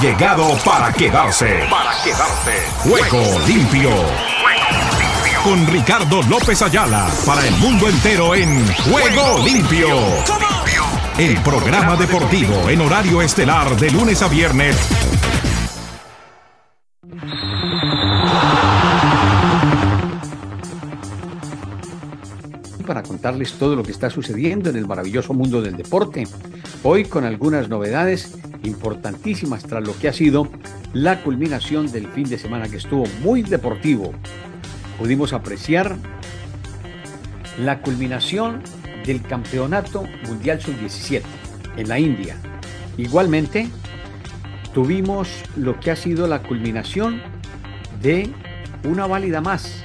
llegado para quedarse. Para quedarse. Juego limpio. Con Ricardo López Ayala para el mundo entero en Juego limpio. El programa deportivo en horario estelar de lunes a viernes para contarles todo lo que está sucediendo en el maravilloso mundo del deporte. Hoy con algunas novedades importantísimas tras lo que ha sido la culminación del fin de semana que estuvo muy deportivo. Pudimos apreciar la culminación del Campeonato Mundial Sub-17 en la India. Igualmente, tuvimos lo que ha sido la culminación de una válida más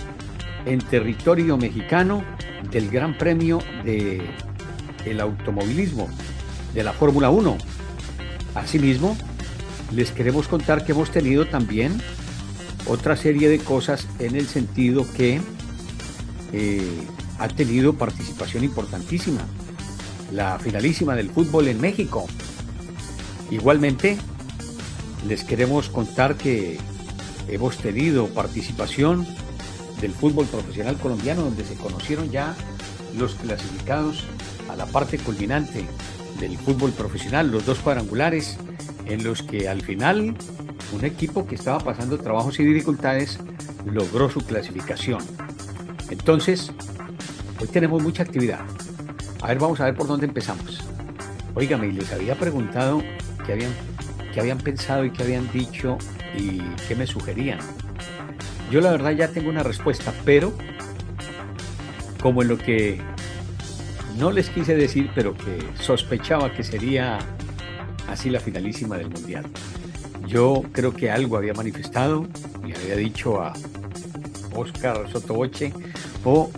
en territorio mexicano del Gran Premio de el automovilismo de la Fórmula 1. Asimismo, les queremos contar que hemos tenido también otra serie de cosas en el sentido que eh, ha tenido participación importantísima. La finalísima del fútbol en México. Igualmente, les queremos contar que hemos tenido participación del fútbol profesional colombiano, donde se conocieron ya los clasificados a la parte culminante del fútbol profesional, los dos cuadrangulares, en los que al final un equipo que estaba pasando trabajos y dificultades logró su clasificación. Entonces, hoy tenemos mucha actividad. A ver, vamos a ver por dónde empezamos. Óigame, les había preguntado qué habían, qué habían pensado y qué habían dicho y qué me sugerían. Yo la verdad ya tengo una respuesta, pero como en lo que no les quise decir, pero que sospechaba que sería así la finalísima del Mundial. Yo creo que algo había manifestado, y había dicho a Oscar Sotoboche, o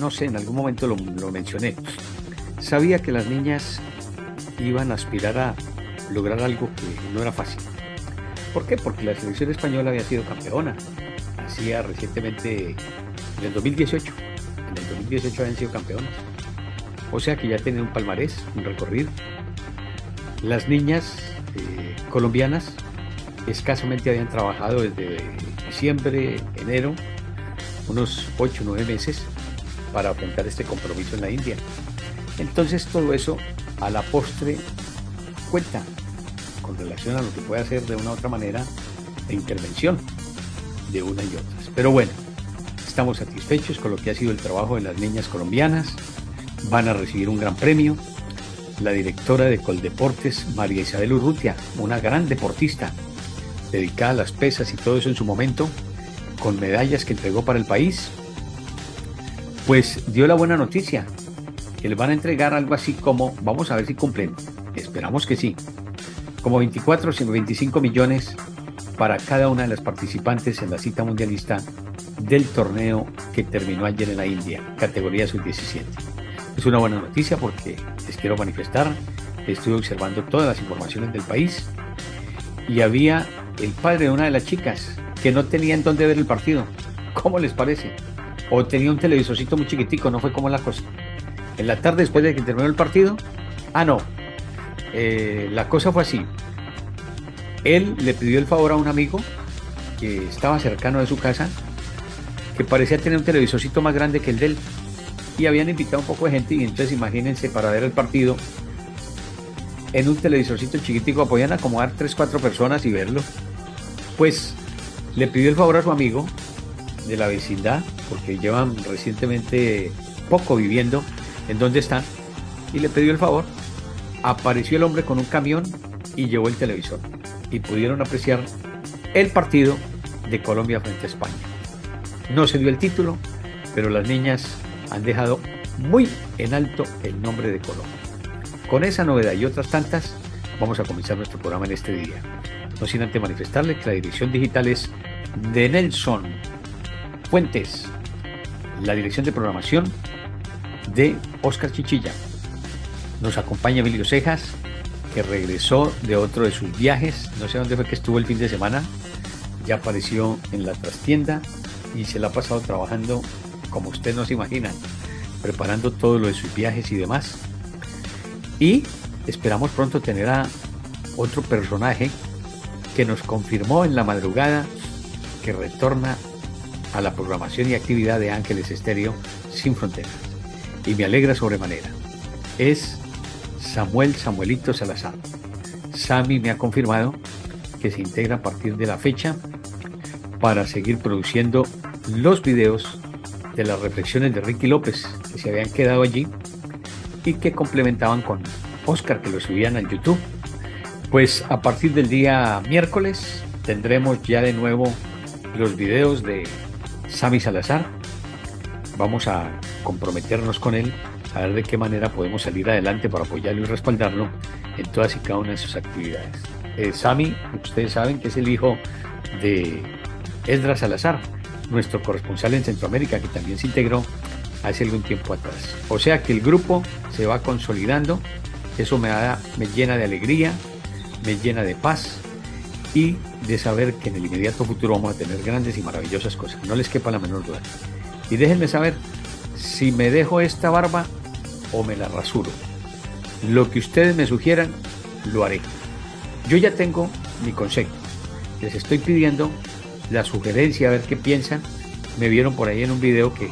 no sé, en algún momento lo, lo mencioné. Sabía que las niñas iban a aspirar a lograr algo que no era fácil. ¿Por qué? Porque la selección española había sido campeona hacía recientemente en el 2018. En el 2018 habían sido campeones. O sea que ya tienen un palmarés, un recorrido. Las niñas eh, colombianas escasamente habían trabajado desde diciembre, enero, unos 8 o 9 meses para afrontar este compromiso en la India. Entonces todo eso a la postre cuenta con relación a lo que puede hacer de una u otra manera de intervención de una y otras. Pero bueno, estamos satisfechos con lo que ha sido el trabajo de las niñas colombianas. Van a recibir un gran premio. La directora de Coldeportes, María Isabel Urrutia, una gran deportista, dedicada a las pesas y todo eso en su momento, con medallas que entregó para el país, pues dio la buena noticia, que le van a entregar algo así como, vamos a ver si cumplen, esperamos que sí, como 24 o 25 millones para cada una de las participantes en la cita mundialista del torneo que terminó ayer en la India, categoría sub-17. Es una buena noticia porque les quiero manifestar, estuve observando todas las informaciones del país y había el padre de una de las chicas que no tenía en dónde ver el partido. ¿Cómo les parece? O tenía un televisorcito muy chiquitico, no fue como la cosa. En la tarde después de que terminó el partido, ah no, eh, la cosa fue así. Él le pidió el favor a un amigo que estaba cercano de su casa, que parecía tener un televisorcito más grande que el de él. Y habían invitado un poco de gente y entonces imagínense para ver el partido en un televisorcito chiquitico, podían acomodar 3, 4 personas y verlo. Pues le pidió el favor a su amigo de la vecindad, porque llevan recientemente poco viviendo en donde están, y le pidió el favor. Apareció el hombre con un camión y llevó el televisor y pudieron apreciar el partido de Colombia frente a España. No se dio el título, pero las niñas han dejado muy en alto el nombre de Colombia. Con esa novedad y otras tantas, vamos a comenzar nuestro programa en este día. No sin antes manifestarle que la dirección digital es de Nelson Fuentes, la dirección de programación de Oscar Chichilla. Nos acompaña Emilio Cejas, que regresó de otro de sus viajes, no sé dónde fue que estuvo el fin de semana, ya apareció en la trastienda y se la ha pasado trabajando como usted no se imagina, preparando todo lo de sus viajes y demás. Y esperamos pronto tener a otro personaje que nos confirmó en la madrugada que retorna a la programación y actividad de Ángeles Estéreo sin fronteras. Y me alegra sobremanera. Es Samuel Samuelito Salazar. Sami me ha confirmado que se integra a partir de la fecha para seguir produciendo los videos de las reflexiones de Ricky López que se habían quedado allí y que complementaban con Oscar que lo subían al YouTube. Pues a partir del día miércoles tendremos ya de nuevo los videos de Sami Salazar. Vamos a comprometernos con él a ver de qué manera podemos salir adelante para apoyarlo y respaldarlo en todas y cada una de sus actividades. Eh, Sami, ustedes saben que es el hijo de Esdra Salazar, nuestro corresponsal en Centroamérica, que también se integró hace algún tiempo atrás. O sea que el grupo se va consolidando, eso me, da, me llena de alegría, me llena de paz y de saber que en el inmediato futuro vamos a tener grandes y maravillosas cosas. No les quepa la menor duda. Y déjenme saber si me dejo esta barba o me la rasuro. Lo que ustedes me sugieran, lo haré. Yo ya tengo mi concepto. Les estoy pidiendo la sugerencia, a ver qué piensan. Me vieron por ahí en un video que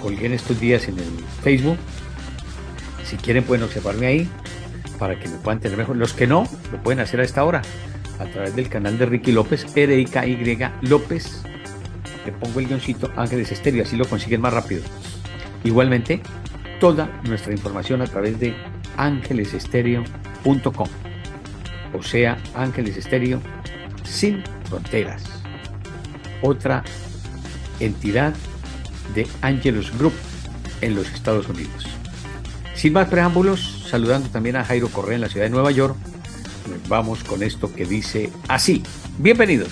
colgué en estos días en el Facebook. Si quieren pueden observarme ahí para que me puedan tener mejor. Los que no, lo pueden hacer a esta hora a través del canal de Ricky López, R-I-K-Y López. Le pongo el guioncito Ángeles Estéreo, así lo consiguen más rápido. Igualmente, toda nuestra información a través de ángelesestéreo.com. O sea, Ángeles Estéreo sin fronteras. Otra entidad de Angelus Group en los Estados Unidos. Sin más preámbulos, saludando también a Jairo Correa en la ciudad de Nueva York, nos vamos con esto que dice así. Bienvenidos.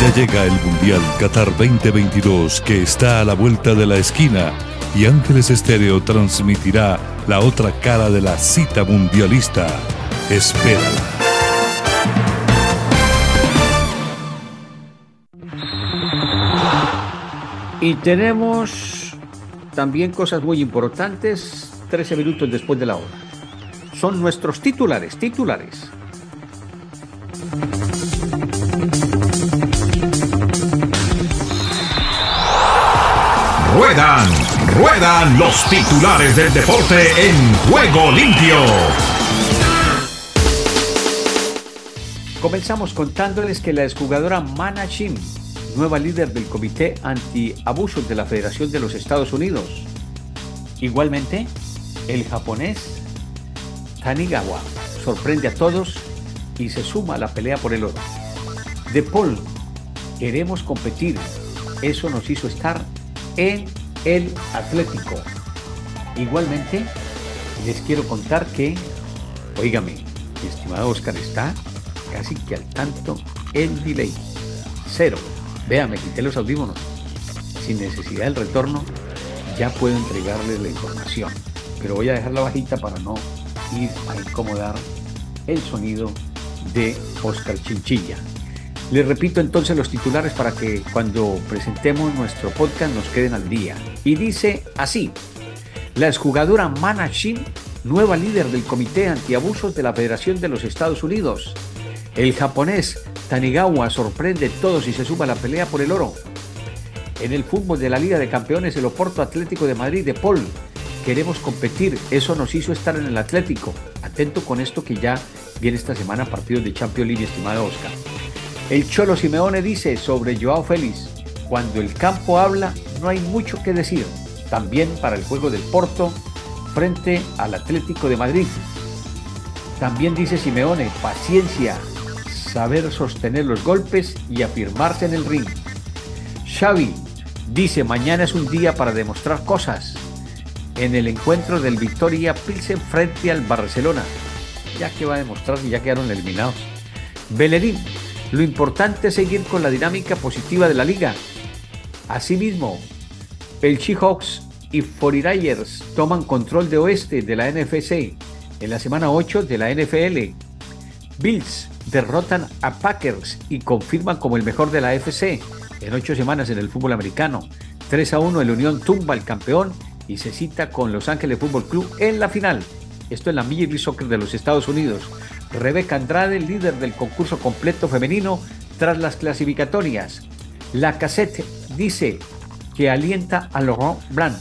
Ya llega el Mundial Qatar 2022 que está a la vuelta de la esquina y Ángeles Estéreo transmitirá la otra cara de la cita mundialista. Espérala. Y tenemos también cosas muy importantes 13 minutos después de la hora. Son nuestros titulares, titulares. Ruedan, ruedan los titulares del deporte en juego limpio. Comenzamos contándoles que la exjugadora Mana Shim, nueva líder del Comité Anti-Abusos de la Federación de los Estados Unidos. Igualmente, el japonés Tanigawa sorprende a todos y se suma a la pelea por el oro. De Paul, queremos competir. Eso nos hizo estar en el Atlético. Igualmente, les quiero contar que, oígame, mi estimado Oscar está casi que al tanto el delay. Cero. Véame, quité los audífonos. Sin necesidad del retorno, ya puedo entregarles la información. Pero voy a dejarla bajita para no ir a incomodar el sonido de Oscar Chinchilla. Les repito entonces los titulares para que cuando presentemos nuestro podcast nos queden al día. Y dice así, la exjugadora Mana Shin, nueva líder del Comité Antiabusos de la Federación de los Estados Unidos. El japonés Tanigawa sorprende todos y se suma a la pelea por el oro. En el fútbol de la Liga de Campeones, el Oporto Atlético de Madrid de Paul. Queremos competir, eso nos hizo estar en el Atlético. Atento con esto que ya viene esta semana partidos de Champions League, estimado Oscar. El Cholo Simeone dice sobre Joao Félix, cuando el campo habla no hay mucho que decir. También para el juego del Porto frente al Atlético de Madrid. También dice Simeone, paciencia, saber sostener los golpes y afirmarse en el ring. Xavi dice, mañana es un día para demostrar cosas. En el encuentro del Victoria Pilsen frente al Barcelona. Ya que va a demostrar si ya quedaron eliminados. Bellerín lo importante es seguir con la dinámica positiva de la liga. Asimismo, el Seahawks y 49ers toman control de oeste de la NFC en la semana 8 de la NFL. Bills derrotan a Packers y confirman como el mejor de la FC en ocho semanas en el fútbol americano. 3 a 1 el Unión tumba al campeón y se cita con Los Ángeles Fútbol Club en la final. Esto es la Major League Soccer de los Estados Unidos. Rebeca Andrade, líder del concurso completo femenino tras las clasificatorias. La cassette dice que alienta a Laurent Blanc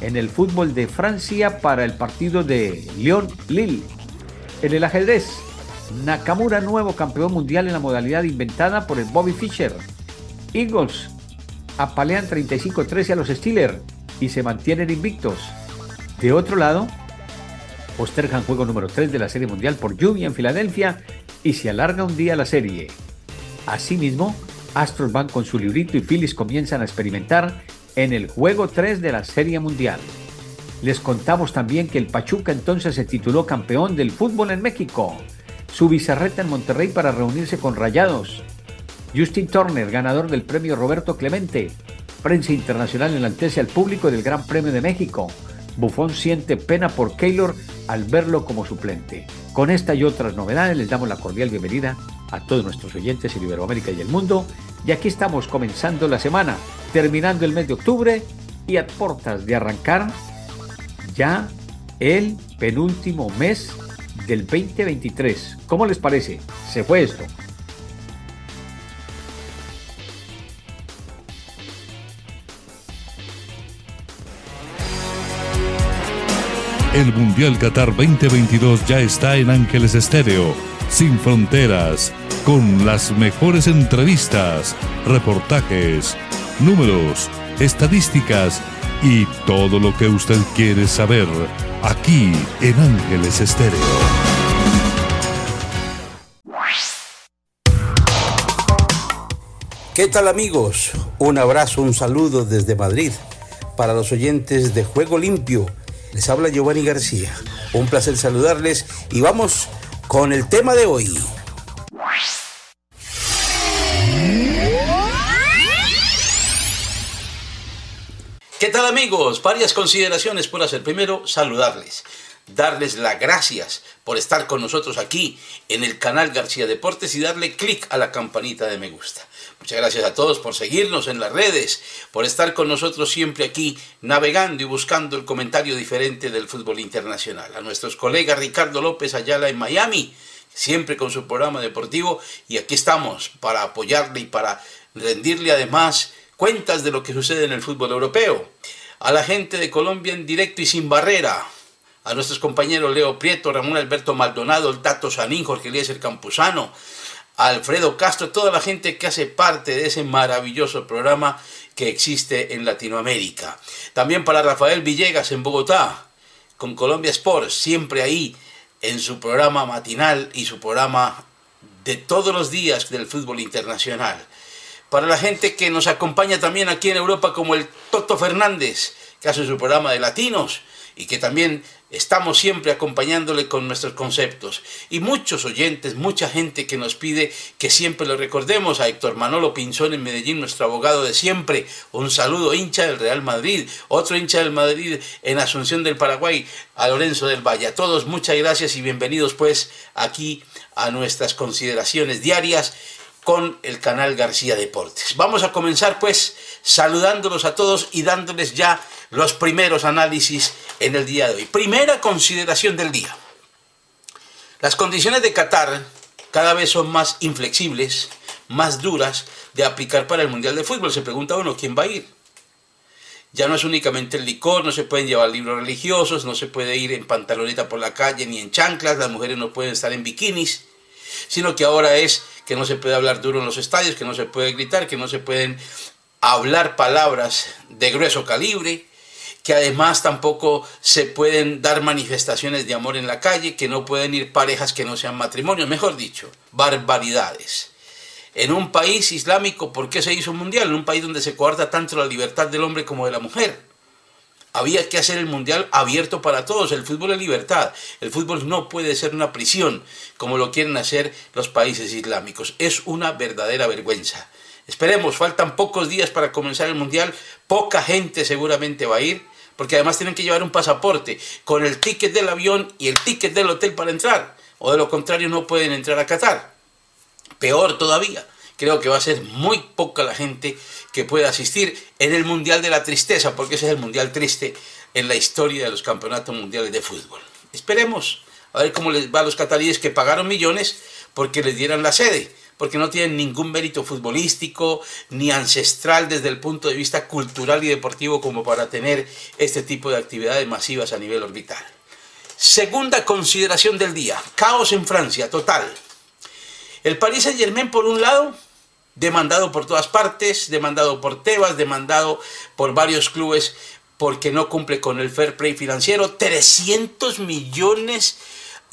en el fútbol de Francia para el partido de Lyon-Lille. En el ajedrez, Nakamura nuevo campeón mundial en la modalidad inventada por el Bobby Fischer. Eagles apalean 35-13 a los Steelers y se mantienen invictos. De otro lado, postergan juego número 3 de la Serie Mundial por lluvia en Filadelfia y se alarga un día la serie. Asimismo, Astros van con su librito y Phillies comienzan a experimentar en el juego 3 de la Serie Mundial. Les contamos también que el Pachuca entonces se tituló campeón del fútbol en México. Su bizarreta en Monterrey para reunirse con Rayados. Justin Turner, ganador del premio Roberto Clemente. Prensa internacional enaltece al público del Gran Premio de México. Buffon siente pena por Keylor al verlo como suplente. Con esta y otras novedades les damos la cordial bienvenida a todos nuestros oyentes en Iberoamérica y el mundo. Y aquí estamos comenzando la semana, terminando el mes de octubre y a puertas de arrancar ya el penúltimo mes del 2023. ¿Cómo les parece? Se fue esto. El Mundial Qatar 2022 ya está en Ángeles Estéreo, sin fronteras, con las mejores entrevistas, reportajes, números, estadísticas y todo lo que usted quiere saber aquí en Ángeles Estéreo. ¿Qué tal amigos? Un abrazo, un saludo desde Madrid para los oyentes de Juego Limpio. Les habla Giovanni García. Un placer saludarles y vamos con el tema de hoy. ¿Qué tal amigos? Varias consideraciones por hacer. Primero, saludarles, darles las gracias por estar con nosotros aquí en el canal García Deportes y darle clic a la campanita de me gusta. Muchas gracias a todos por seguirnos en las redes, por estar con nosotros siempre aquí navegando y buscando el comentario diferente del fútbol internacional. A nuestros colegas Ricardo López Ayala en Miami, siempre con su programa deportivo y aquí estamos para apoyarle y para rendirle además cuentas de lo que sucede en el fútbol europeo. A la gente de Colombia en directo y sin barrera. A nuestros compañeros Leo Prieto, Ramón Alberto Maldonado, el Tato Sanín, Jorge Eliezer Campuzano, Alfredo Castro, toda la gente que hace parte de ese maravilloso programa que existe en Latinoamérica. También para Rafael Villegas en Bogotá, con Colombia Sports, siempre ahí en su programa matinal y su programa de todos los días del fútbol internacional para la gente que nos acompaña también aquí en Europa como el Toto Fernández, que hace su programa de latinos y que también estamos siempre acompañándole con nuestros conceptos. Y muchos oyentes, mucha gente que nos pide que siempre lo recordemos a Héctor Manolo Pinzón en Medellín, nuestro abogado de siempre. Un saludo hincha del Real Madrid, otro hincha del Madrid en Asunción del Paraguay, a Lorenzo del Valle. A todos muchas gracias y bienvenidos pues aquí a nuestras consideraciones diarias con el canal García Deportes. Vamos a comenzar pues saludándolos a todos y dándoles ya los primeros análisis en el día de hoy. Primera consideración del día. Las condiciones de Qatar cada vez son más inflexibles, más duras de aplicar para el Mundial de Fútbol. Se pregunta uno, ¿quién va a ir? Ya no es únicamente el licor, no se pueden llevar libros religiosos, no se puede ir en pantaloneta por la calle ni en chanclas, las mujeres no pueden estar en bikinis, sino que ahora es que no se puede hablar duro en los estadios, que no se puede gritar, que no se pueden hablar palabras de grueso calibre, que además tampoco se pueden dar manifestaciones de amor en la calle, que no pueden ir parejas que no sean matrimonios, mejor dicho, barbaridades. En un país islámico, ¿por qué se hizo un mundial? En un país donde se coarta tanto la libertad del hombre como de la mujer. Había que hacer el mundial abierto para todos. El fútbol es libertad. El fútbol no puede ser una prisión como lo quieren hacer los países islámicos. Es una verdadera vergüenza. Esperemos, faltan pocos días para comenzar el mundial. Poca gente seguramente va a ir, porque además tienen que llevar un pasaporte con el ticket del avión y el ticket del hotel para entrar. O de lo contrario no pueden entrar a Qatar. Peor todavía, creo que va a ser muy poca la gente que pueda asistir en el Mundial de la Tristeza, porque ese es el Mundial triste en la historia de los campeonatos mundiales de fútbol. Esperemos a ver cómo les va a los cataríes que pagaron millones porque les dieran la sede, porque no tienen ningún mérito futbolístico ni ancestral desde el punto de vista cultural y deportivo como para tener este tipo de actividades masivas a nivel orbital. Segunda consideración del día, caos en Francia, total. El Paris Saint Germain, por un lado, demandado por todas partes, demandado por Tebas, demandado por varios clubes porque no cumple con el fair play financiero. 300 millones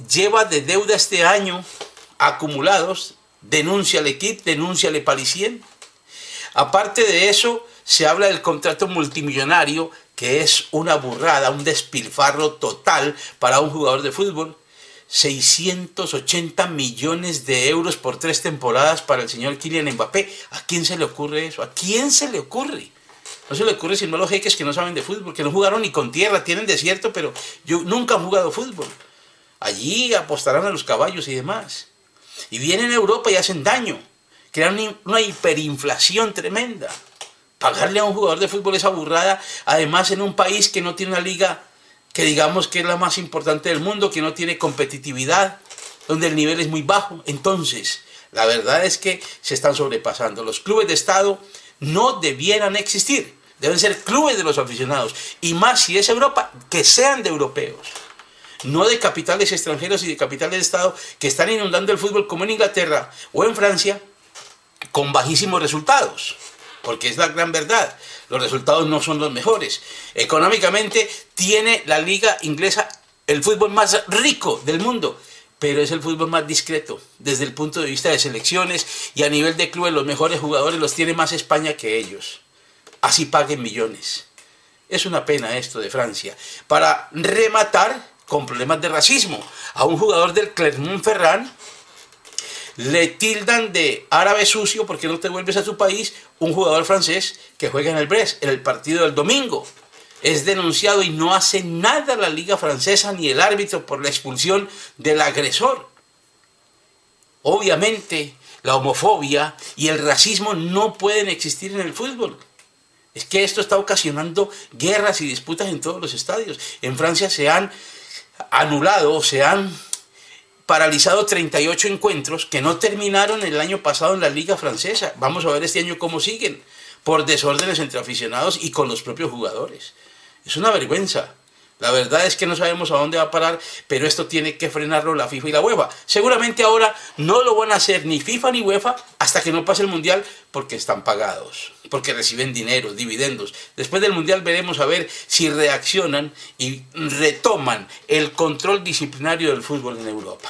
lleva de deuda este año acumulados. Denuncia al equipo, denuncia al Parisien. Aparte de eso, se habla del contrato multimillonario, que es una burrada, un despilfarro total para un jugador de fútbol. 680 millones de euros por tres temporadas para el señor Kylian Mbappé. ¿A quién se le ocurre eso? ¿A quién se le ocurre? No se le ocurre sino a los jeques que no saben de fútbol, que no jugaron ni con tierra, tienen desierto, pero yo nunca han jugado fútbol. Allí apostarán a los caballos y demás. Y vienen a Europa y hacen daño. Crean una hiperinflación tremenda. Pagarle a un jugador de fútbol esa burrada, además en un país que no tiene una liga que digamos que es la más importante del mundo, que no tiene competitividad, donde el nivel es muy bajo. Entonces, la verdad es que se están sobrepasando. Los clubes de Estado no debieran existir. Deben ser clubes de los aficionados. Y más si es Europa, que sean de europeos. No de capitales extranjeros y de capitales de Estado que están inundando el fútbol como en Inglaterra o en Francia con bajísimos resultados. Porque es la gran verdad. Los resultados no son los mejores. Económicamente tiene la liga inglesa el fútbol más rico del mundo pero es el fútbol más discreto desde el punto de vista de selecciones y a nivel de clubes los mejores jugadores los tiene más España que ellos. Así paguen millones. Es una pena esto de Francia. Para rematar con problemas de racismo a un jugador del Clermont-Ferrand le tildan de árabe sucio porque no te vuelves a tu país un jugador francés que juega en el Brest en el partido del domingo es denunciado y no hace nada la liga francesa ni el árbitro por la expulsión del agresor. Obviamente la homofobia y el racismo no pueden existir en el fútbol. Es que esto está ocasionando guerras y disputas en todos los estadios. En Francia se han anulado, se han paralizado 38 encuentros que no terminaron el año pasado en la liga francesa. Vamos a ver este año cómo siguen, por desórdenes entre aficionados y con los propios jugadores. Es una vergüenza. La verdad es que no sabemos a dónde va a parar, pero esto tiene que frenarlo la FIFA y la UEFA. Seguramente ahora no lo van a hacer ni FIFA ni UEFA hasta que no pase el Mundial porque están pagados, porque reciben dinero, dividendos. Después del Mundial veremos a ver si reaccionan y retoman el control disciplinario del fútbol en Europa.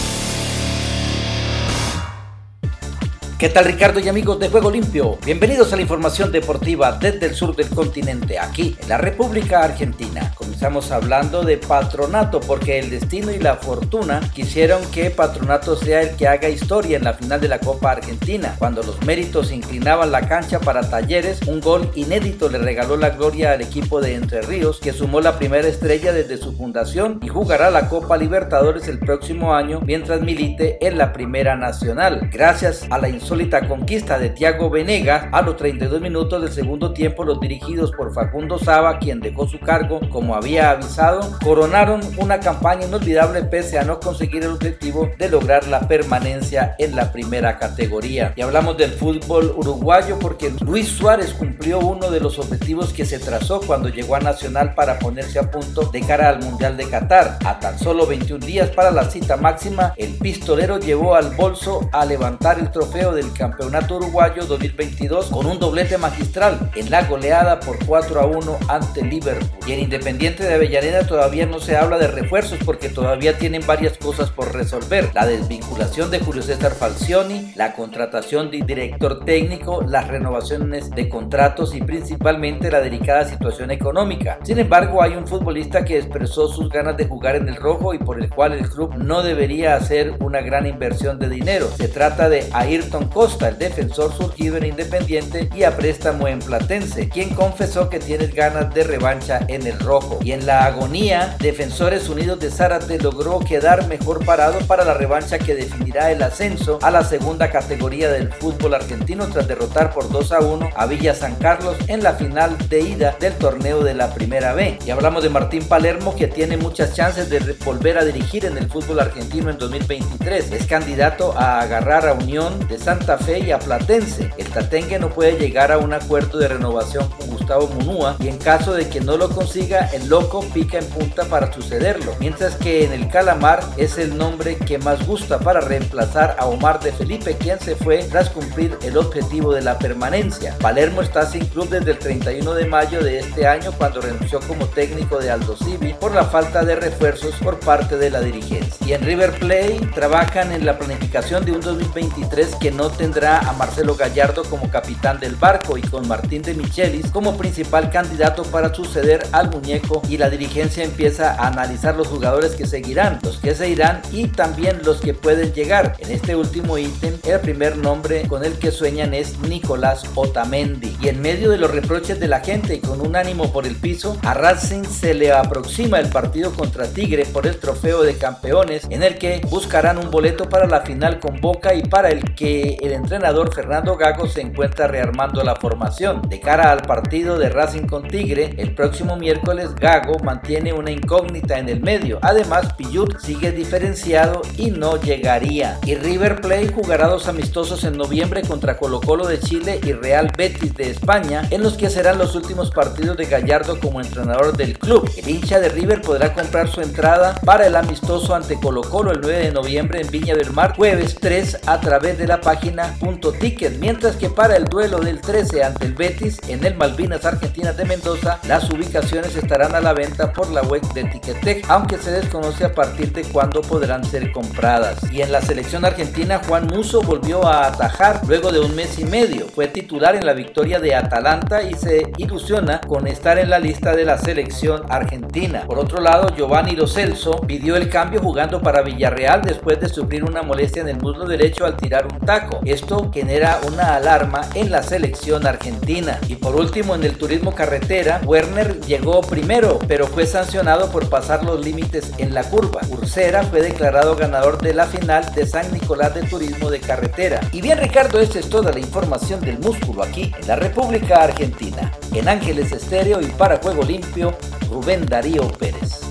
¿Qué tal Ricardo y amigos de Juego Limpio? Bienvenidos a la información deportiva desde el sur del continente, aquí en la República Argentina. Comenzamos hablando de Patronato porque el destino y la fortuna quisieron que Patronato sea el que haga historia en la final de la Copa Argentina. Cuando los méritos inclinaban la cancha para Talleres, un gol inédito le regaló la gloria al equipo de Entre Ríos que sumó la primera estrella desde su fundación y jugará la Copa Libertadores el próximo año mientras milite en la Primera Nacional. Gracias a la insólita conquista de Thiago Venegas a los 32 minutos del segundo tiempo los dirigidos por Facundo Saba quien dejó su cargo como había avisado coronaron una campaña inolvidable pese a no conseguir el objetivo de lograr la permanencia en la primera categoría. Y hablamos del fútbol uruguayo porque Luis Suárez cumplió uno de los objetivos que se trazó cuando llegó a Nacional para ponerse a punto de cara al Mundial de Qatar. A tan solo 21 días para la cita máxima el pistolero llevó al bolso a levantar el trofeo de del Campeonato Uruguayo 2022 con un doblete magistral en la goleada por 4 a 1 ante Liverpool. Y en Independiente de Avellaneda todavía no se habla de refuerzos porque todavía tienen varias cosas por resolver. La desvinculación de Julio César Falcioni, la contratación de director técnico, las renovaciones de contratos y principalmente la delicada situación económica. Sin embargo, hay un futbolista que expresó sus ganas de jugar en el rojo y por el cual el club no debería hacer una gran inversión de dinero. Se trata de Ayrton Costa, el defensor surgido en Independiente y a préstamo en Platense, quien confesó que tiene ganas de revancha en el rojo. Y en la agonía, Defensores Unidos de Zárate logró quedar mejor parado para la revancha que definirá el ascenso a la segunda categoría del fútbol argentino tras derrotar por 2 a 1 a Villa San Carlos en la final de ida del torneo de la Primera B. Y hablamos de Martín Palermo que tiene muchas chances de volver a dirigir en el fútbol argentino en 2023. Es candidato a agarrar a Unión de Santa Fe y a Platense. El Tatengue no puede llegar a un acuerdo de renovación con Gustavo Munúa y en caso de que no lo consiga, el loco pica en punta para sucederlo. Mientras que en el Calamar es el nombre que más gusta para reemplazar a Omar de Felipe, quien se fue tras cumplir el objetivo de la permanencia. Palermo está sin club desde el 31 de mayo de este año cuando renunció como técnico de Aldo Civi por la falta de refuerzos por parte de la dirigencia. Y en River Play trabajan en la planificación de un 2023 que no tendrá a Marcelo Gallardo como capitán del barco y con Martín de Michelis como principal candidato para suceder al muñeco y la dirigencia empieza a analizar los jugadores que seguirán, los que se irán y también los que pueden llegar. En este último ítem, el primer nombre con el que sueñan es Nicolás Otamendi. Y en medio de los reproches de la gente y con un ánimo por el piso, a Racing se le aproxima el partido contra Tigre por el trofeo de campeones en el que buscarán un boleto para la final con Boca y para el que el entrenador Fernando Gago se encuentra rearmando la formación. De cara al partido de Racing con Tigre, el próximo miércoles Gago mantiene una incógnita en el medio. Además, Piyut sigue diferenciado y no llegaría. Y River Plate jugará dos amistosos en noviembre contra Colo Colo de Chile y Real Betis de España, en los que serán los últimos partidos de Gallardo como entrenador del club. El hincha de River podrá comprar su entrada para el amistoso ante Colo Colo el 9 de noviembre en Viña del Mar, jueves 3 a través de la página Punto Ticket, mientras que para el duelo del 13 ante el Betis en el Malvinas Argentinas de Mendoza, las ubicaciones estarán a la venta por la web de Ticketek, aunque se desconoce a partir de cuándo podrán ser compradas. Y en la selección argentina, Juan Muso volvió a atajar luego de un mes y medio. Fue titular en la victoria de Atalanta y se ilusiona con estar en la lista de la selección argentina. Por otro lado, Giovanni Lo Celso pidió el cambio jugando para Villarreal después de sufrir una molestia en el muslo derecho al tirar un taco. Esto genera una alarma en la selección argentina. Y por último, en el turismo carretera, Werner llegó primero, pero fue sancionado por pasar los límites en la curva. Ursera fue declarado ganador de la final de San Nicolás de Turismo de Carretera. Y bien Ricardo, esta es toda la información del músculo aquí en la República Argentina. En Ángeles Estéreo y para Juego Limpio, Rubén Darío Pérez.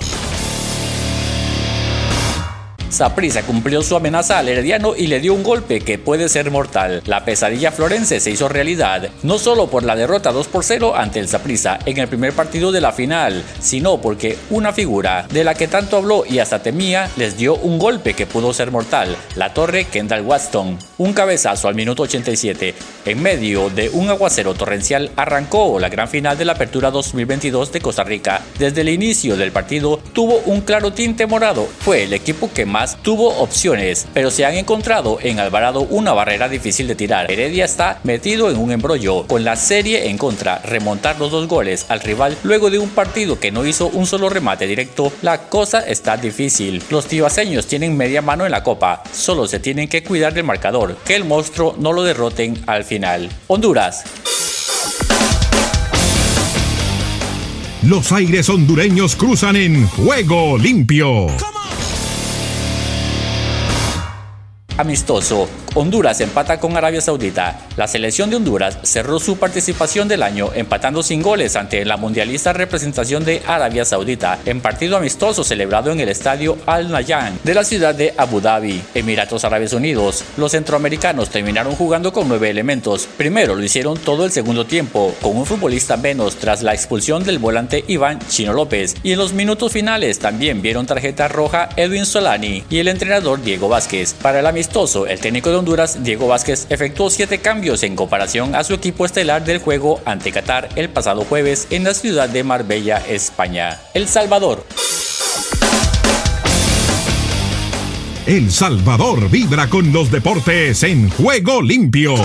Saprissa cumplió su amenaza al Herediano y le dio un golpe que puede ser mortal. La pesadilla florense se hizo realidad, no solo por la derrota 2 por 0 ante el Saprissa en el primer partido de la final, sino porque una figura de la que tanto habló y hasta temía les dio un golpe que pudo ser mortal, la torre Kendall Watson. Un cabezazo al minuto 87. En medio de un aguacero torrencial arrancó la gran final de la Apertura 2022 de Costa Rica. Desde el inicio del partido tuvo un claro tinte morado. Fue el equipo que más tuvo opciones, pero se han encontrado en Alvarado una barrera difícil de tirar. Heredia está metido en un embrollo con la serie en contra, remontar los dos goles al rival luego de un partido que no hizo un solo remate directo, la cosa está difícil. Los tibaseños tienen media mano en la copa, solo se tienen que cuidar del marcador, que el monstruo no lo derroten al final. Honduras. Los aires hondureños cruzan en juego limpio. amistoso Honduras empata con Arabia Saudita. La selección de Honduras cerró su participación del año empatando sin goles ante la mundialista representación de Arabia Saudita en partido amistoso celebrado en el estadio Al Nayan de la ciudad de Abu Dhabi, Emiratos Árabes Unidos. Los centroamericanos terminaron jugando con nueve elementos. Primero lo hicieron todo el segundo tiempo, con un futbolista menos tras la expulsión del volante Iván Chino López. Y en los minutos finales también vieron tarjeta roja Edwin Solani y el entrenador Diego Vázquez. Para el amistoso, el técnico de Honduras, Diego Vázquez, efectuó siete cambios en comparación a su equipo estelar del juego ante Qatar el pasado jueves en la ciudad de Marbella, España. El Salvador. El Salvador vibra con los deportes en juego limpio.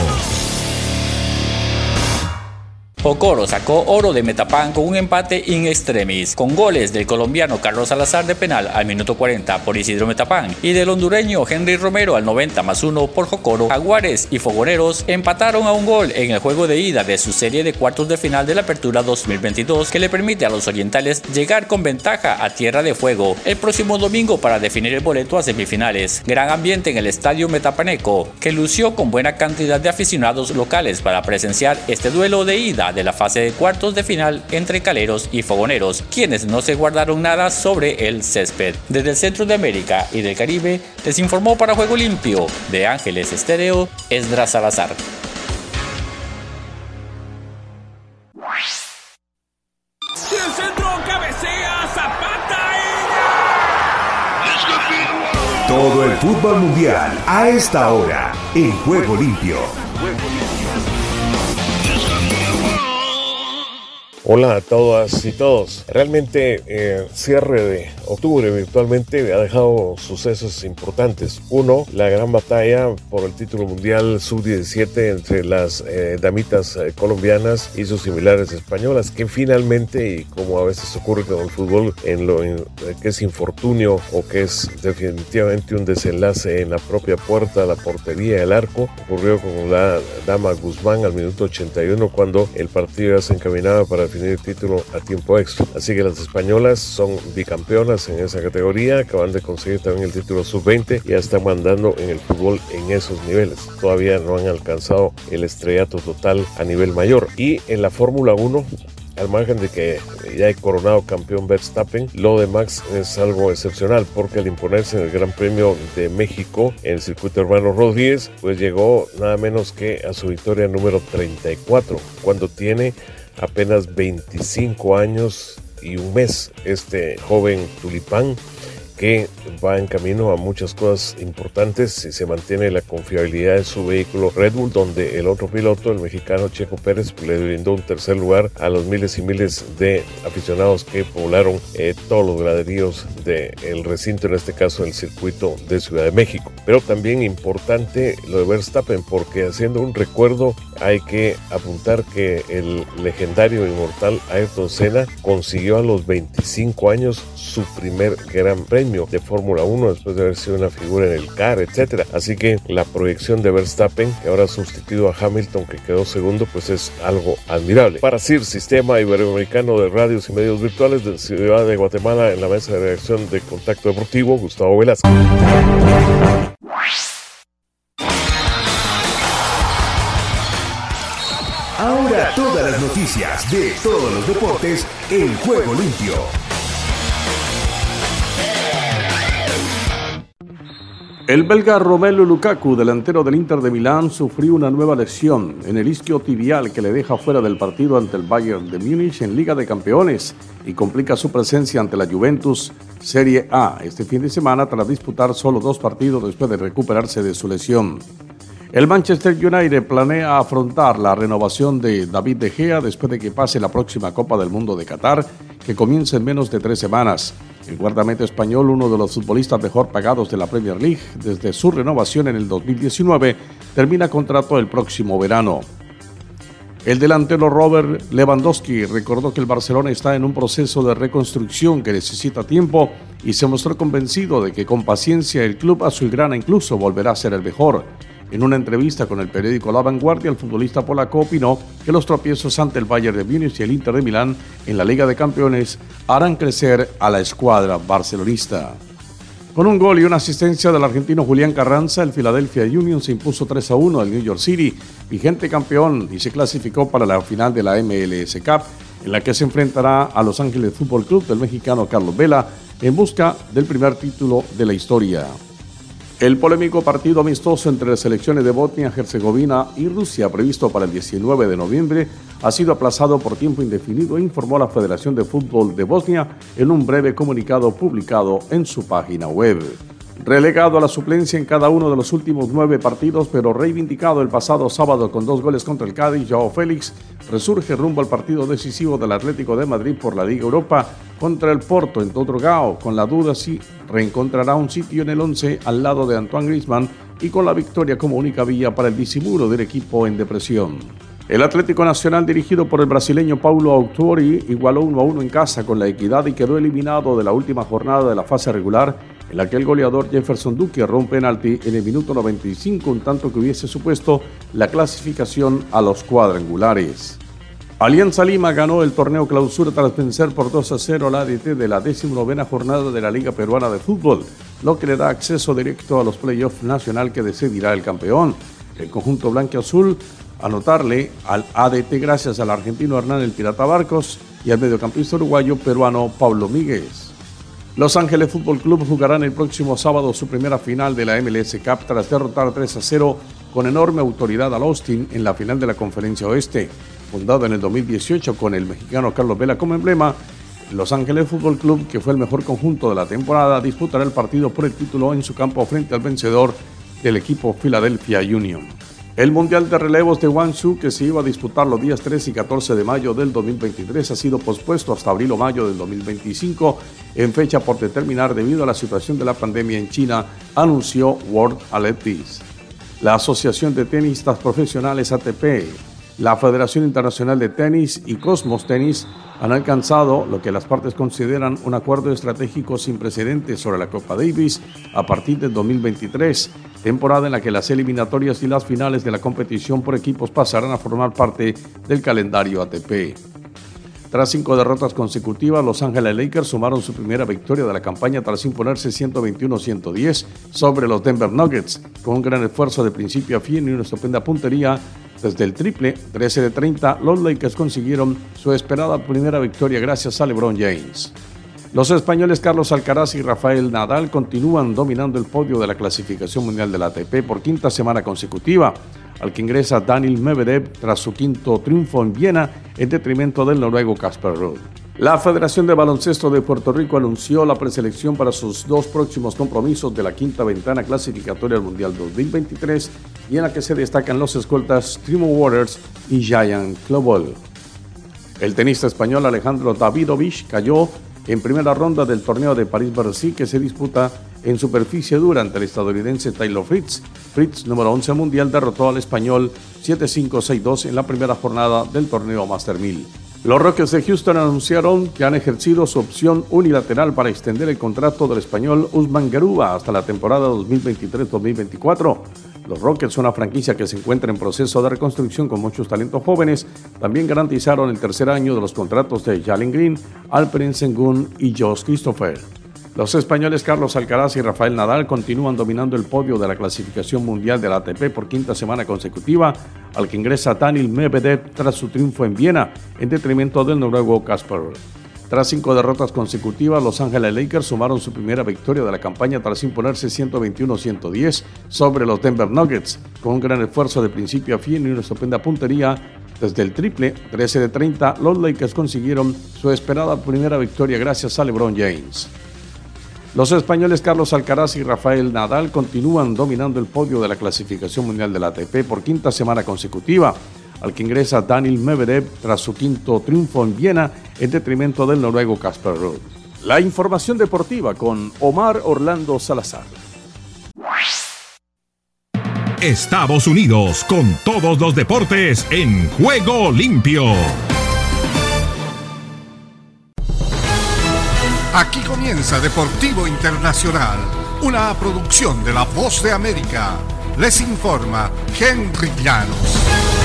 Ocoro sacó oro de Metapan con un empate in extremis, con goles del colombiano Carlos Salazar de penal al minuto 40 por Isidro Metapan y del hondureño Henry Romero al 90 más 1 por Jocoro. Aguares y Fogoneros empataron a un gol en el juego de ida de su serie de cuartos de final de la Apertura 2022 que le permite a los orientales llegar con ventaja a Tierra de Fuego el próximo domingo para definir el boleto a semifinales. Gran ambiente en el estadio Metapaneco, que lució con buena cantidad de aficionados locales para presenciar este duelo de ida de la fase de cuartos de final entre caleros y fogoneros, quienes no se guardaron nada sobre el césped. Desde el centro de América y del Caribe, les informó para Juego Limpio de Ángeles Estéreo, Esdras Salazar. Todo el fútbol mundial a esta hora en Juego Limpio. Hola a todas y todos. Realmente eh, cierre de octubre virtualmente ha dejado sucesos importantes. Uno, la gran batalla por el título mundial sub-17 entre las eh, damitas eh, colombianas y sus similares españolas, que finalmente, y como a veces ocurre con el fútbol, en lo que es infortunio o que es definitivamente un desenlace en la propia puerta, la portería, el arco, ocurrió con la dama Guzmán al minuto 81 cuando el partido ya se encaminaba para el el título a tiempo extra. Así que las españolas son bicampeonas en esa categoría, acaban de conseguir también el título sub-20 y ya están mandando en el fútbol en esos niveles. Todavía no han alcanzado el estrellato total a nivel mayor. Y en la Fórmula 1 al margen de que ya hay coronado campeón Verstappen, lo de Max es algo excepcional porque al imponerse en el Gran Premio de México en el circuito hermano Rodríguez, pues llegó nada menos que a su victoria número 34, cuando tiene apenas 25 años y un mes este joven tulipán que va en camino a muchas cosas importantes si se mantiene la confiabilidad de su vehículo Red Bull, donde el otro piloto, el mexicano Checo Pérez, le brindó un tercer lugar a los miles y miles de aficionados que poblaron eh, todos los graderíos del recinto, en este caso el circuito de Ciudad de México. Pero también importante lo de Verstappen, porque haciendo un recuerdo hay que apuntar que el legendario inmortal Ayrton Senna consiguió a los 25 años su primer gran premio de Fórmula 1 después de haber sido una figura en el CAR, etcétera. Así que la proyección de Verstappen, que ahora ha sustituido a Hamilton, que quedó segundo, pues es algo admirable. Para CIR, Sistema Iberoamericano de Radios y Medios Virtuales de Ciudad de Guatemala, en la mesa de redacción de Contacto Deportivo, Gustavo Velasco. Ahora todas las noticias de todos los deportes en juego limpio. El belga Romelu Lukaku, delantero del Inter de Milán, sufrió una nueva lesión en el isquio tibial que le deja fuera del partido ante el Bayern de Múnich en Liga de Campeones y complica su presencia ante la Juventus Serie A este fin de semana tras disputar solo dos partidos después de recuperarse de su lesión. El Manchester United planea afrontar la renovación de David De Gea después de que pase la próxima Copa del Mundo de Qatar, que comienza en menos de tres semanas. El guardameta español, uno de los futbolistas mejor pagados de la Premier League desde su renovación en el 2019, termina contrato el próximo verano. El delantero Robert Lewandowski recordó que el Barcelona está en un proceso de reconstrucción que necesita tiempo y se mostró convencido de que con paciencia el club azulgrana incluso volverá a ser el mejor. En una entrevista con el periódico La Vanguardia, el futbolista polaco opinó que los tropiezos ante el Bayern de Múnich y el Inter de Milán en la Liga de Campeones harán crecer a la escuadra barcelonista. Con un gol y una asistencia del argentino Julián Carranza, el Philadelphia Union se impuso 3 a 1 al New York City, vigente campeón, y se clasificó para la final de la MLS Cup, en la que se enfrentará a Los Ángeles Fútbol Club del mexicano Carlos Vela en busca del primer título de la historia. El polémico partido amistoso entre las selecciones de Bosnia, Herzegovina y Rusia, previsto para el 19 de noviembre, ha sido aplazado por tiempo indefinido, informó la Federación de Fútbol de Bosnia en un breve comunicado publicado en su página web. Relegado a la suplencia en cada uno de los últimos nueve partidos, pero reivindicado el pasado sábado con dos goles contra el Cádiz, Joao Félix resurge rumbo al partido decisivo del Atlético de Madrid por la Liga Europa contra el Porto en Todrogao, con la duda si reencontrará un sitio en el 11 al lado de Antoine Griezmann y con la victoria como única vía para el disimulo del equipo en depresión. El Atlético Nacional, dirigido por el brasileño Paulo Autori, igualó 1 a 1 en casa con la equidad y quedó eliminado de la última jornada de la fase regular, la que el goleador Jefferson Duque un penalti en el minuto 95, un tanto que hubiese supuesto la clasificación a los cuadrangulares. Alianza Lima ganó el torneo clausura tras vencer por 2 a 0 la ADT de la 19 jornada de la Liga Peruana de Fútbol, lo que le da acceso directo a los playoffs nacional que decidirá el campeón. El conjunto blanco-azul anotarle al ADT gracias al argentino Hernán El Pirata Barcos y al mediocampista uruguayo peruano Pablo Míguez. Los Ángeles Fútbol Club jugarán el próximo sábado su primera final de la MLS Cup tras derrotar 3 a 0 con enorme autoridad al Austin en la final de la Conferencia Oeste fundado en el 2018 con el mexicano Carlos Vela como emblema, Los Ángeles Fútbol Club, que fue el mejor conjunto de la temporada, disputará el partido por el título en su campo frente al vencedor del equipo Philadelphia Union. El Mundial de Relevos de Guangzhou, que se iba a disputar los días 3 y 14 de mayo del 2023, ha sido pospuesto hasta abril o mayo del 2025, en fecha por determinar debido a la situación de la pandemia en China, anunció World Athletics. La Asociación de Tenistas Profesionales ATP la Federación Internacional de Tenis y Cosmos Tenis han alcanzado lo que las partes consideran un acuerdo estratégico sin precedentes sobre la Copa Davis a partir del 2023, temporada en la que las eliminatorias y las finales de la competición por equipos pasarán a formar parte del calendario ATP. Tras cinco derrotas consecutivas, Los Ángeles Lakers sumaron su primera victoria de la campaña tras imponerse 121-110 sobre los Denver Nuggets, con un gran esfuerzo de principio a fin y una estupenda puntería desde el triple, 13 de 30, los Lakers consiguieron su esperada primera victoria gracias a LeBron James. Los españoles Carlos Alcaraz y Rafael Nadal continúan dominando el podio de la clasificación mundial de la ATP por quinta semana consecutiva, al que ingresa Daniel Medvedev tras su quinto triunfo en Viena en detrimento del noruego Casper Ruud. La Federación de Baloncesto de Puerto Rico anunció la preselección para sus dos próximos compromisos de la quinta ventana clasificatoria al Mundial 2023 y en la que se destacan los escoltas Timo Waters y Giant Global. El tenista español Alejandro Davidovich cayó en primera ronda del torneo de París-Bercy que se disputa en superficie dura ante el estadounidense Taylor Fritz. Fritz, número 11 mundial, derrotó al español 7-5-6-2 en la primera jornada del torneo Master 1000. Los Rockets de Houston anunciaron que han ejercido su opción unilateral para extender el contrato del español Usman Garuba hasta la temporada 2023-2024. Los Rockets, una franquicia que se encuentra en proceso de reconstrucción con muchos talentos jóvenes, también garantizaron el tercer año de los contratos de Jalen Green, Alperen Sengun y Josh Christopher. Los españoles Carlos Alcaraz y Rafael Nadal continúan dominando el podio de la clasificación mundial de la ATP por quinta semana consecutiva, al que ingresa Daniel Medvedev tras su triunfo en Viena, en detrimento del noruego Kasper. Tras cinco derrotas consecutivas, Los Ángeles Lakers sumaron su primera victoria de la campaña tras imponerse 121-110 sobre los Denver Nuggets, con un gran esfuerzo de principio a fin y una estupenda puntería. Desde el triple, 13 de 30, los Lakers consiguieron su esperada primera victoria gracias a LeBron James. Los españoles Carlos Alcaraz y Rafael Nadal continúan dominando el podio de la clasificación mundial de la ATP por quinta semana consecutiva, al que ingresa Daniel Medvedev tras su quinto triunfo en Viena en detrimento del noruego Casper Ruud. La información deportiva con Omar Orlando Salazar. Estados Unidos con todos los deportes en juego limpio. Aquí comienza Deportivo Internacional, una producción de La Voz de América. Les informa Henry Llanos.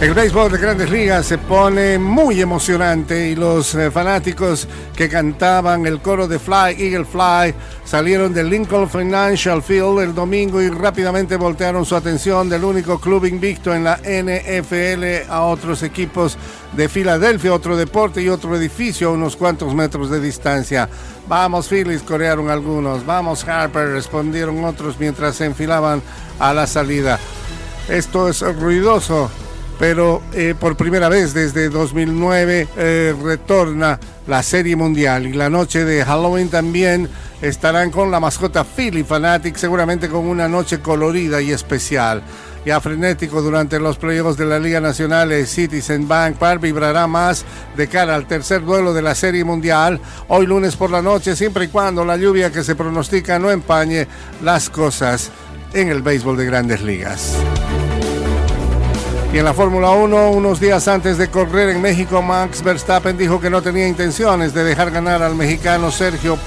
El béisbol de grandes ligas se pone muy emocionante y los eh, fanáticos que cantaban el coro de Fly, Eagle Fly, salieron del Lincoln Financial Field el domingo y rápidamente voltearon su atención del único club invicto en la NFL a otros equipos de Filadelfia, otro deporte y otro edificio a unos cuantos metros de distancia. Vamos Phillies, corearon algunos. Vamos Harper, respondieron otros mientras se enfilaban a la salida. Esto es ruidoso, pero eh, por primera vez desde 2009 eh, retorna la Serie Mundial y la noche de Halloween también estarán con la mascota Philly Fanatic, seguramente con una noche colorida y especial. ya frenético durante los playoffs de la Liga Nacional, el Citizen Bank Park vibrará más de cara al tercer duelo de la Serie Mundial, hoy lunes por la noche, siempre y cuando la lluvia que se pronostica no empañe las cosas en el béisbol de grandes ligas. Y en la Fórmula 1, unos días antes de correr en México, Max Verstappen dijo que no tenía intenciones de dejar ganar al mexicano Sergio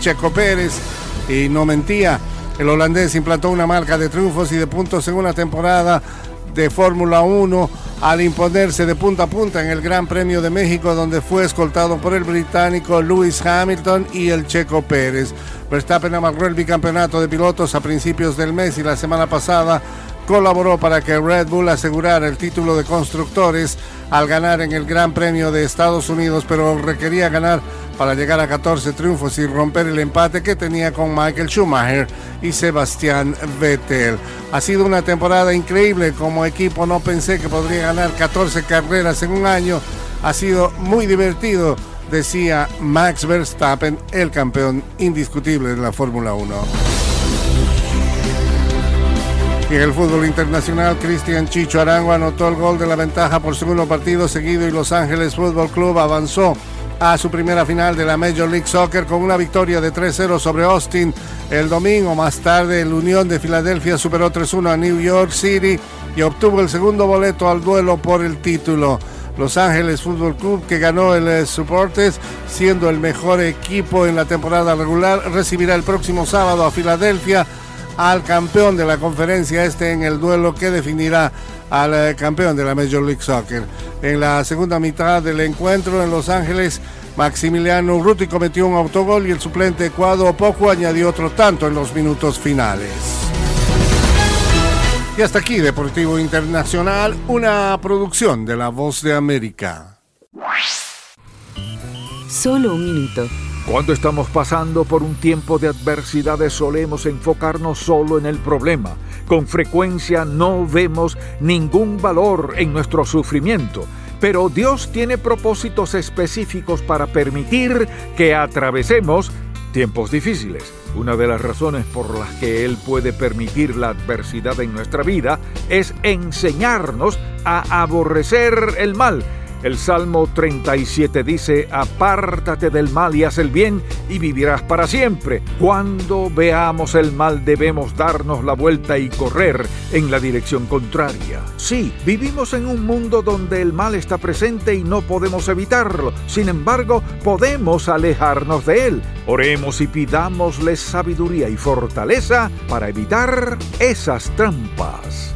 Checo Pérez y no mentía. El holandés implantó una marca de triunfos y de puntos en una temporada de Fórmula 1 al imponerse de punta a punta en el Gran Premio de México donde fue escoltado por el británico Lewis Hamilton y el checo Pérez. Verstappen amarró el bicampeonato de pilotos a principios del mes y la semana pasada colaboró para que Red Bull asegurara el título de constructores al ganar en el Gran Premio de Estados Unidos, pero requería ganar para llegar a 14 triunfos y romper el empate que tenía con Michael Schumacher y Sebastián Vettel. Ha sido una temporada increíble como equipo, no pensé que podría ganar 14 carreras en un año, ha sido muy divertido, decía Max Verstappen, el campeón indiscutible de la Fórmula 1. En el fútbol internacional, Cristian Chicho Arango anotó el gol de la ventaja por segundo partido seguido y Los Ángeles Fútbol Club avanzó a su primera final de la Major League Soccer con una victoria de 3-0 sobre Austin el domingo. Más tarde, el Unión de Filadelfia superó 3-1 a New York City y obtuvo el segundo boleto al duelo por el título. Los Ángeles Fútbol Club, que ganó el eh, Supporters, siendo el mejor equipo en la temporada regular, recibirá el próximo sábado a Filadelfia al campeón de la conferencia este en el duelo que definirá al eh, campeón de la Major League Soccer. En la segunda mitad del encuentro en Los Ángeles, Maximiliano Urruti cometió un autogol y el suplente Cuadro Poco añadió otro tanto en los minutos finales. Y hasta aquí Deportivo Internacional, una producción de La Voz de América. Solo un minuto cuando estamos pasando por un tiempo de adversidades solemos enfocarnos solo en el problema. Con frecuencia no vemos ningún valor en nuestro sufrimiento. Pero Dios tiene propósitos específicos para permitir que atravesemos tiempos difíciles. Una de las razones por las que Él puede permitir la adversidad en nuestra vida es enseñarnos a aborrecer el mal el Salmo 37 dice, apártate del mal y haz el bien y vivirás para siempre. Cuando veamos el mal debemos darnos la vuelta y correr en la dirección contraria. Sí, vivimos en un mundo donde el mal está presente y no podemos evitarlo. Sin embargo, podemos alejarnos de él. Oremos y pidámosle sabiduría y fortaleza para evitar esas trampas.